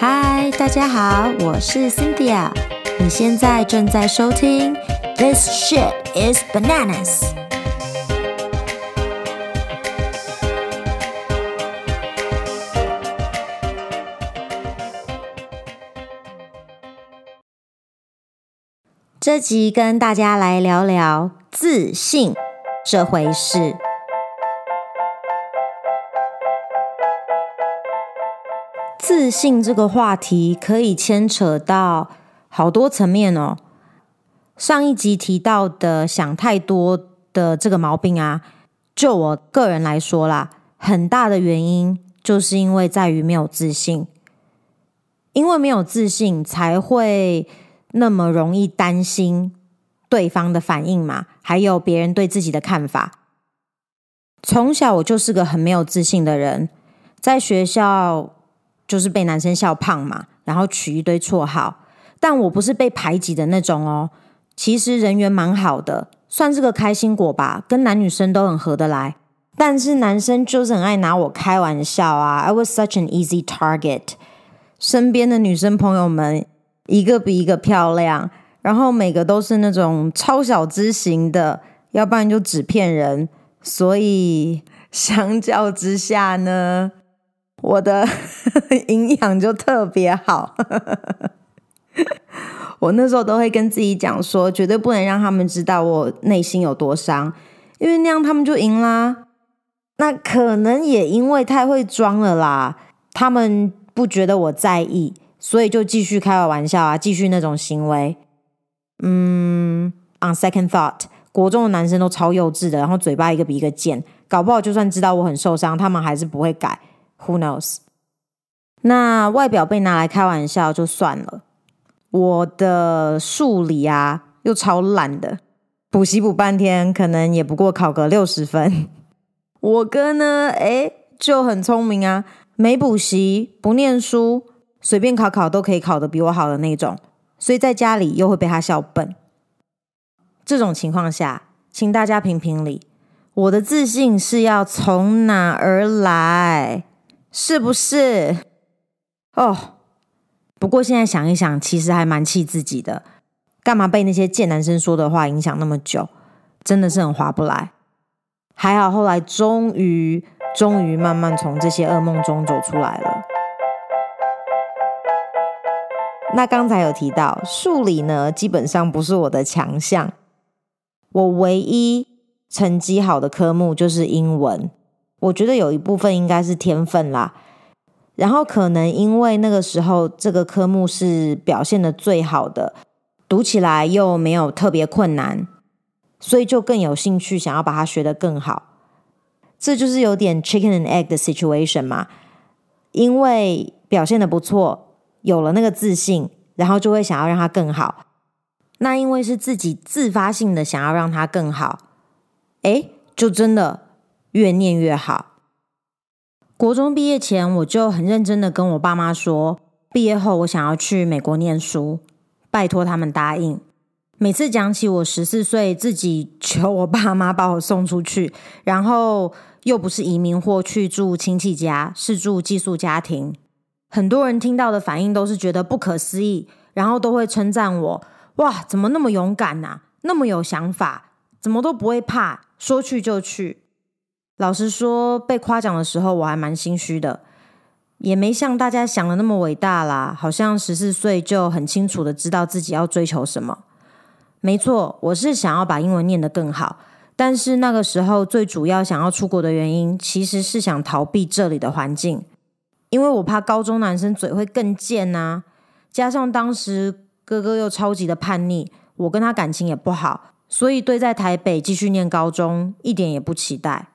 嗨，大家好，我是 Cynthia。你现在正在收听 This shit is bananas。这集跟大家来聊聊自信这回事。自信这个话题可以牵扯到好多层面哦。上一集提到的想太多的这个毛病啊，就我个人来说啦，很大的原因就是因为在于没有自信，因为没有自信才会那么容易担心对方的反应嘛，还有别人对自己的看法。从小我就是个很没有自信的人，在学校。就是被男生笑胖嘛，然后取一堆绰号，但我不是被排挤的那种哦。其实人缘蛮好的，算是个开心果吧，跟男女生都很合得来。但是男生就是很爱拿我开玩笑啊，I was such an easy target。身边的女生朋友们一个比一个漂亮，然后每个都是那种超小资型的，要不然就纸片人。所以相较之下呢，我的 营养就特别好，我那时候都会跟自己讲说，绝对不能让他们知道我内心有多伤，因为那样他们就赢啦。那可能也因为太会装了啦，他们不觉得我在意，所以就继续开我玩笑啊，继续那种行为。嗯，on second thought，国中的男生都超幼稚的，然后嘴巴一个比一个贱，搞不好就算知道我很受伤，他们还是不会改。Who knows？那外表被拿来开玩笑就算了，我的数理啊又超烂的，补习补半天，可能也不过考个六十分。我哥呢，诶，就很聪明啊，没补习不念书，随便考考都可以考得比我好的那种，所以在家里又会被他笑笨。这种情况下，请大家评评理，我的自信是要从哪而来？是不是？哦，不过现在想一想，其实还蛮气自己的。干嘛被那些贱男生说的话影响那么久？真的是很划不来。还好后来终于，终于慢慢从这些噩梦中走出来了。那刚才有提到数理呢，基本上不是我的强项。我唯一成绩好的科目就是英文。我觉得有一部分应该是天分啦，然后可能因为那个时候这个科目是表现得最好的，读起来又没有特别困难，所以就更有兴趣想要把它学得更好。这就是有点 chicken and egg 的 situation 嘛，因为表现得不错，有了那个自信，然后就会想要让它更好。那因为是自己自发性的想要让它更好，诶，就真的。越念越好。国中毕业前，我就很认真的跟我爸妈说，毕业后我想要去美国念书，拜托他们答应。每次讲起我十四岁自己求我爸妈把我送出去，然后又不是移民或去住亲戚家，是住寄宿家庭，很多人听到的反应都是觉得不可思议，然后都会称赞我：哇，怎么那么勇敢啊？那么有想法，怎么都不会怕，说去就去。老实说，被夸奖的时候我还蛮心虚的，也没像大家想的那么伟大啦。好像十四岁就很清楚的知道自己要追求什么。没错，我是想要把英文念得更好，但是那个时候最主要想要出国的原因，其实是想逃避这里的环境，因为我怕高中男生嘴会更贱呐。加上当时哥哥又超级的叛逆，我跟他感情也不好，所以对在台北继续念高中一点也不期待。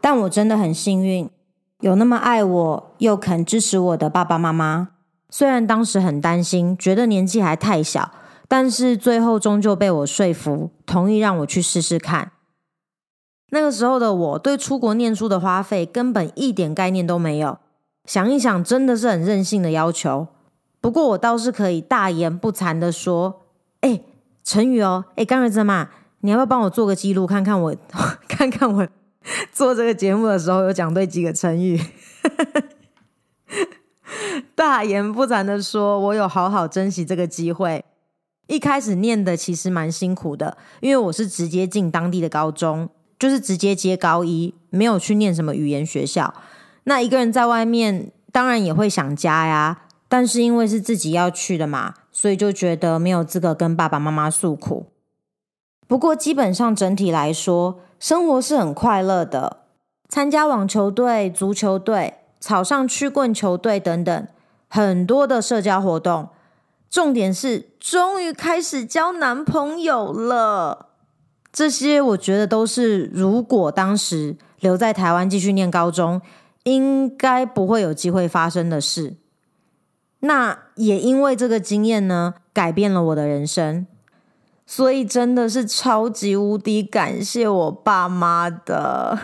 但我真的很幸运，有那么爱我又肯支持我的爸爸妈妈。虽然当时很担心，觉得年纪还太小，但是最后终究被我说服，同意让我去试试看。那个时候的我对出国念书的花费根本一点概念都没有，想一想真的是很任性的要求。不过我倒是可以大言不惭的说：“哎，陈宇哦，哎，刚儿子嘛，你要不要帮我做个记录，看看我，看看我。” 做这个节目的时候有讲对几个成语，大言不惭的说，我有好好珍惜这个机会。一开始念的其实蛮辛苦的，因为我是直接进当地的高中，就是直接接高一，没有去念什么语言学校。那一个人在外面，当然也会想家呀。但是因为是自己要去的嘛，所以就觉得没有资格跟爸爸妈妈诉苦。不过基本上整体来说，生活是很快乐的。参加网球队、足球队、草上曲棍球队等等，很多的社交活动。重点是，终于开始交男朋友了。这些我觉得都是，如果当时留在台湾继续念高中，应该不会有机会发生的事。那也因为这个经验呢，改变了我的人生。所以真的是超级无敌感谢我爸妈的。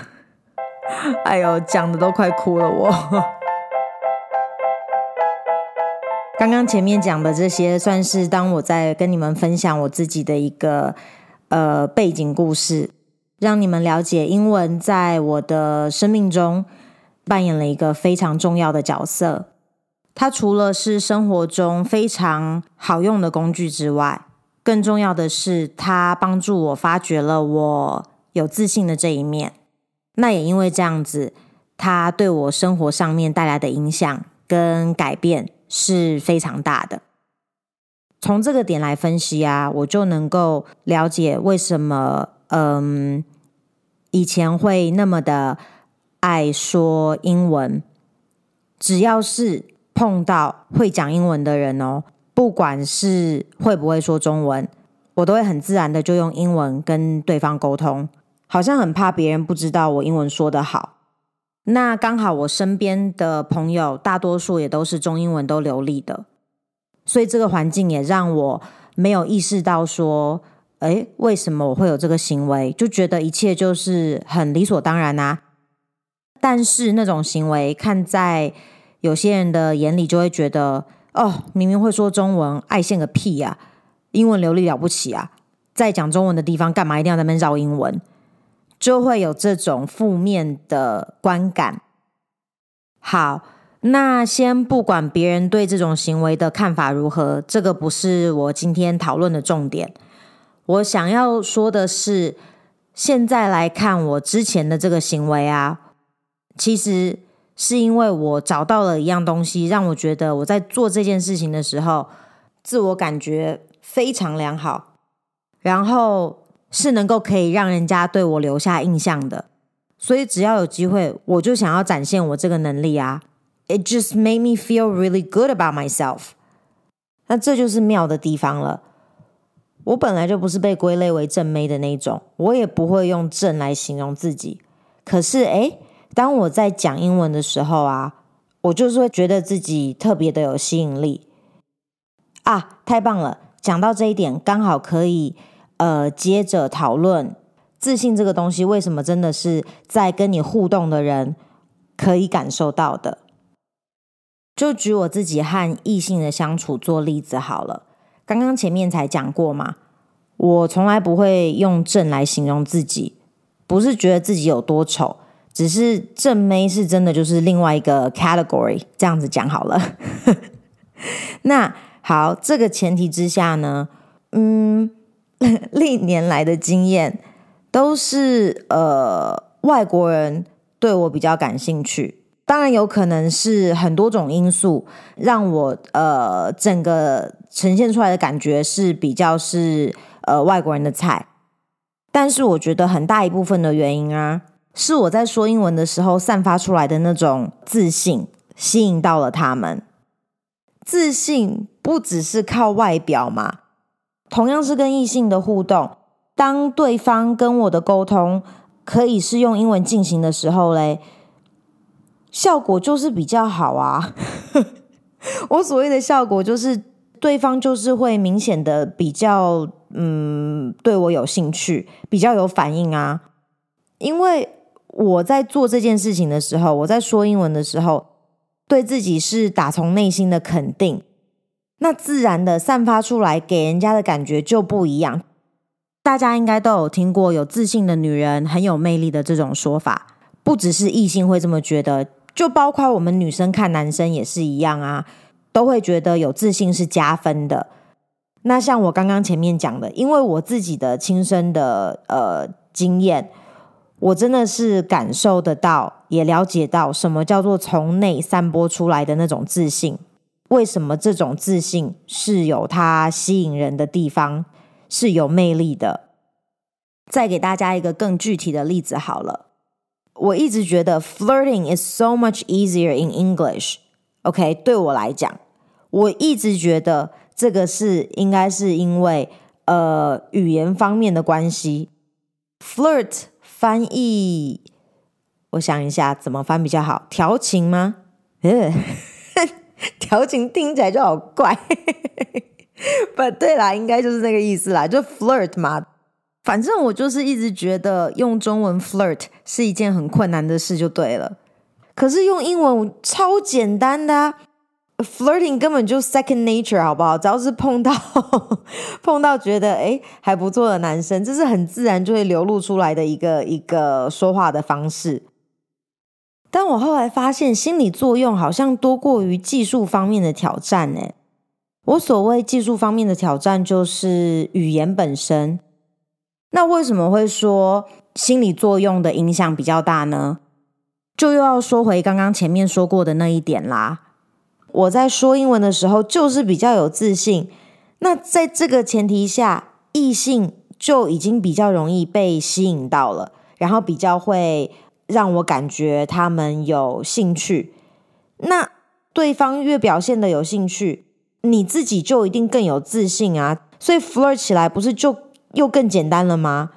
哎呦，讲的都快哭了我。刚刚前面讲的这些，算是当我在跟你们分享我自己的一个呃背景故事，让你们了解英文在我的生命中扮演了一个非常重要的角色。它除了是生活中非常好用的工具之外，更重要的是，它帮助我发掘了我有自信的这一面。那也因为这样子，它对我生活上面带来的影响跟改变。是非常大的。从这个点来分析啊，我就能够了解为什么，嗯，以前会那么的爱说英文。只要是碰到会讲英文的人哦，不管是会不会说中文，我都会很自然的就用英文跟对方沟通，好像很怕别人不知道我英文说得好。那刚好，我身边的朋友大多数也都是中英文都流利的，所以这个环境也让我没有意识到说，诶，为什么我会有这个行为？就觉得一切就是很理所当然啊。但是那种行为看在有些人的眼里，就会觉得，哦，明明会说中文，爱现个屁呀！英文流利了不起啊，在讲中文的地方，干嘛一定要在那边绕英文？就会有这种负面的观感。好，那先不管别人对这种行为的看法如何，这个不是我今天讨论的重点。我想要说的是，现在来看我之前的这个行为啊，其实是因为我找到了一样东西，让我觉得我在做这件事情的时候，自我感觉非常良好，然后。是能够可以让人家对我留下印象的，所以只要有机会，我就想要展现我这个能力啊。It just made me feel really good about myself。那这就是妙的地方了。我本来就不是被归类为正妹的那种，我也不会用正来形容自己。可是，诶，当我在讲英文的时候啊，我就是会觉得自己特别的有吸引力啊！太棒了，讲到这一点，刚好可以。呃，接着讨论自信这个东西，为什么真的是在跟你互动的人可以感受到的？就举我自己和异性的相处做例子好了。刚刚前面才讲过嘛，我从来不会用正来形容自己，不是觉得自己有多丑，只是正妹是真的就是另外一个 category，这样子讲好了。那好，这个前提之下呢，嗯。历年来的经验都是，呃，外国人对我比较感兴趣。当然有可能是很多种因素让我呃整个呈现出来的感觉是比较是呃外国人的菜。但是我觉得很大一部分的原因啊，是我在说英文的时候散发出来的那种自信吸引到了他们。自信不只是靠外表嘛。同样是跟异性的互动，当对方跟我的沟通可以是用英文进行的时候嘞，效果就是比较好啊。我所谓的效果就是对方就是会明显的比较嗯对我有兴趣，比较有反应啊。因为我在做这件事情的时候，我在说英文的时候，对自己是打从内心的肯定。那自然的散发出来，给人家的感觉就不一样。大家应该都有听过，有自信的女人很有魅力的这种说法，不只是异性会这么觉得，就包括我们女生看男生也是一样啊，都会觉得有自信是加分的。那像我刚刚前面讲的，因为我自己的亲身的呃经验，我真的是感受得到，也了解到什么叫做从内散播出来的那种自信。为什么这种自信是有它吸引人的地方，是有魅力的？再给大家一个更具体的例子好了。我一直觉得 flirting is so much easier in English。OK，对我来讲，我一直觉得这个是应该是因为呃语言方面的关系。flirt 翻译，我想一下怎么翻比较好？调情吗？呃，调情听起来就好怪。不对啦，应该就是那个意思啦，就 flirt 嘛。反正我就是一直觉得用中文 flirt 是一件很困难的事，就对了。可是用英文超简单的啊，flirting 根本就 second nature，好不好？只要是碰到 碰到觉得诶还不错的男生，这是很自然就会流露出来的一个一个说话的方式。但我后来发现，心理作用好像多过于技术方面的挑战诶。我所谓技术方面的挑战，就是语言本身。那为什么会说心理作用的影响比较大呢？就又要说回刚刚前面说过的那一点啦。我在说英文的时候，就是比较有自信。那在这个前提下，异性就已经比较容易被吸引到了，然后比较会让我感觉他们有兴趣。那对方越表现得有兴趣，你自己就一定更有自信啊。所以 flirt 起来不是就又更简单了吗？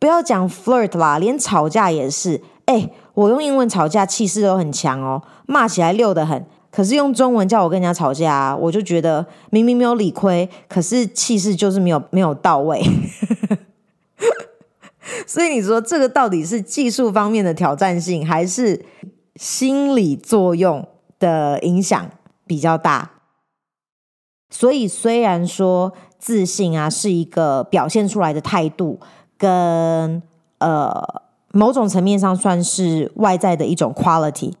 不要讲 flirt 啦，连吵架也是。哎，我用英文吵架气势都很强哦，骂起来溜得很。可是用中文叫我跟人家吵架，我就觉得明明没有理亏，可是气势就是没有没有到位。所以你说这个到底是技术方面的挑战性，还是心理作用的影响比较大？所以虽然说。自信啊，是一个表现出来的态度，跟呃某种层面上算是外在的一种 quality。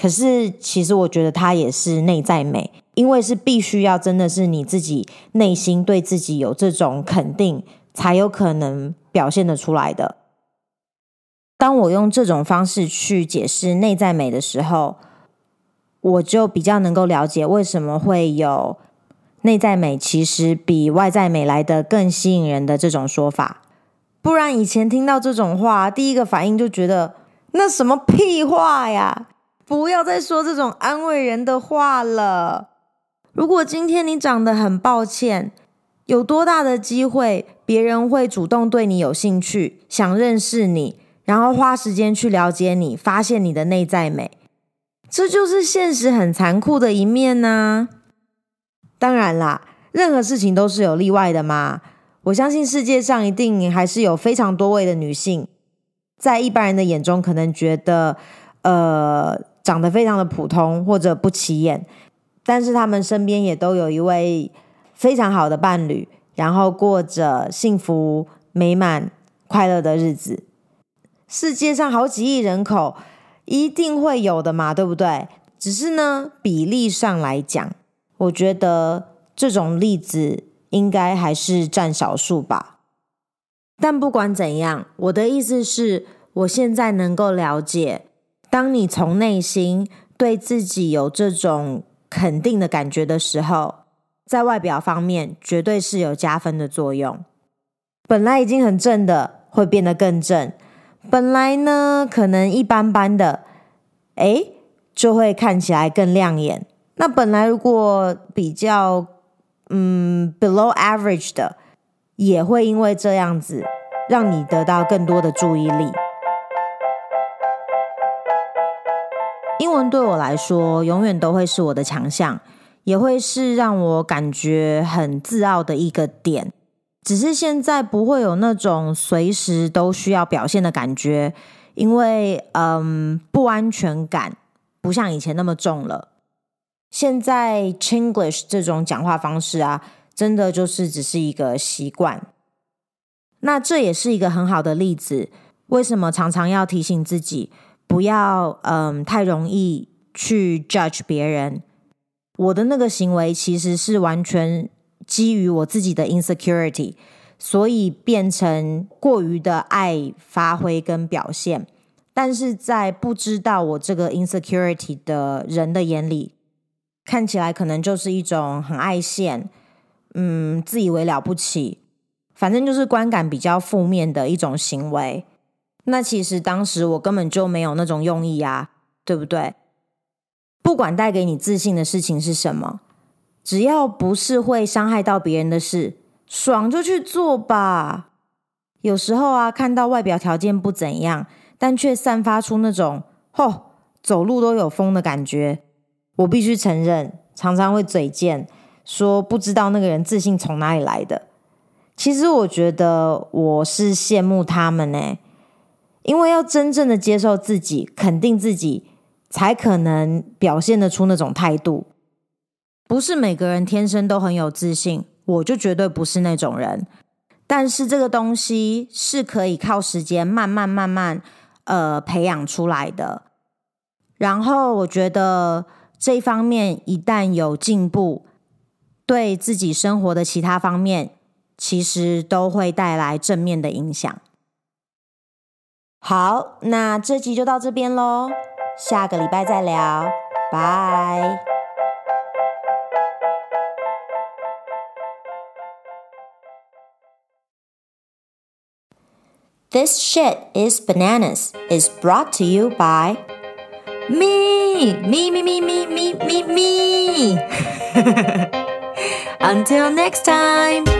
可是其实我觉得它也是内在美，因为是必须要真的是你自己内心对自己有这种肯定，才有可能表现得出来的。当我用这种方式去解释内在美的时候，我就比较能够了解为什么会有。内在美其实比外在美来得更吸引人的这种说法，不然以前听到这种话，第一个反应就觉得那什么屁话呀！不要再说这种安慰人的话了。如果今天你长得很抱歉，有多大的机会别人会主动对你有兴趣，想认识你，然后花时间去了解你，发现你的内在美？这就是现实很残酷的一面呢。当然啦，任何事情都是有例外的嘛。我相信世界上一定还是有非常多位的女性，在一般人的眼中可能觉得，呃，长得非常的普通或者不起眼，但是他们身边也都有一位非常好的伴侣，然后过着幸福美满、快乐的日子。世界上好几亿人口，一定会有的嘛，对不对？只是呢，比例上来讲。我觉得这种例子应该还是占少数吧。但不管怎样，我的意思是，我现在能够了解，当你从内心对自己有这种肯定的感觉的时候，在外表方面绝对是有加分的作用。本来已经很正的，会变得更正；本来呢，可能一般般的，诶，就会看起来更亮眼。那本来如果比较嗯 below average 的，也会因为这样子让你得到更多的注意力。文对我来说永远都会是我的强项，也会是让我感觉很自傲的一个点。只是现在不会有那种随时都需要表现的感觉，因为嗯不安全感不像以前那么重了。现在 Chinglish 这种讲话方式啊，真的就是只是一个习惯。那这也是一个很好的例子。为什么常常要提醒自己，不要嗯太容易去 judge 别人。我的那个行为其实是完全基于我自己的 insecurity，所以变成过于的爱发挥跟表现。但是在不知道我这个 insecurity 的人的眼里，看起来可能就是一种很爱现，嗯，自以为了不起，反正就是观感比较负面的一种行为。那其实当时我根本就没有那种用意啊，对不对？不管带给你自信的事情是什么，只要不是会伤害到别人的事，爽就去做吧。有时候啊，看到外表条件不怎样。但却散发出那种“吼，走路都有风”的感觉。我必须承认，常常会嘴贱，说不知道那个人自信从哪里来的。其实我觉得我是羡慕他们呢，因为要真正的接受自己、肯定自己，才可能表现得出那种态度。不是每个人天生都很有自信，我就绝对不是那种人。但是这个东西是可以靠时间慢慢慢慢。呃，培养出来的。然后我觉得这方面一旦有进步，对自己生活的其他方面，其实都会带来正面的影响。好，那这集就到这边喽，下个礼拜再聊，拜。This shit is bananas is brought to you by me, me, me, me, me, me, me, me. Until next time.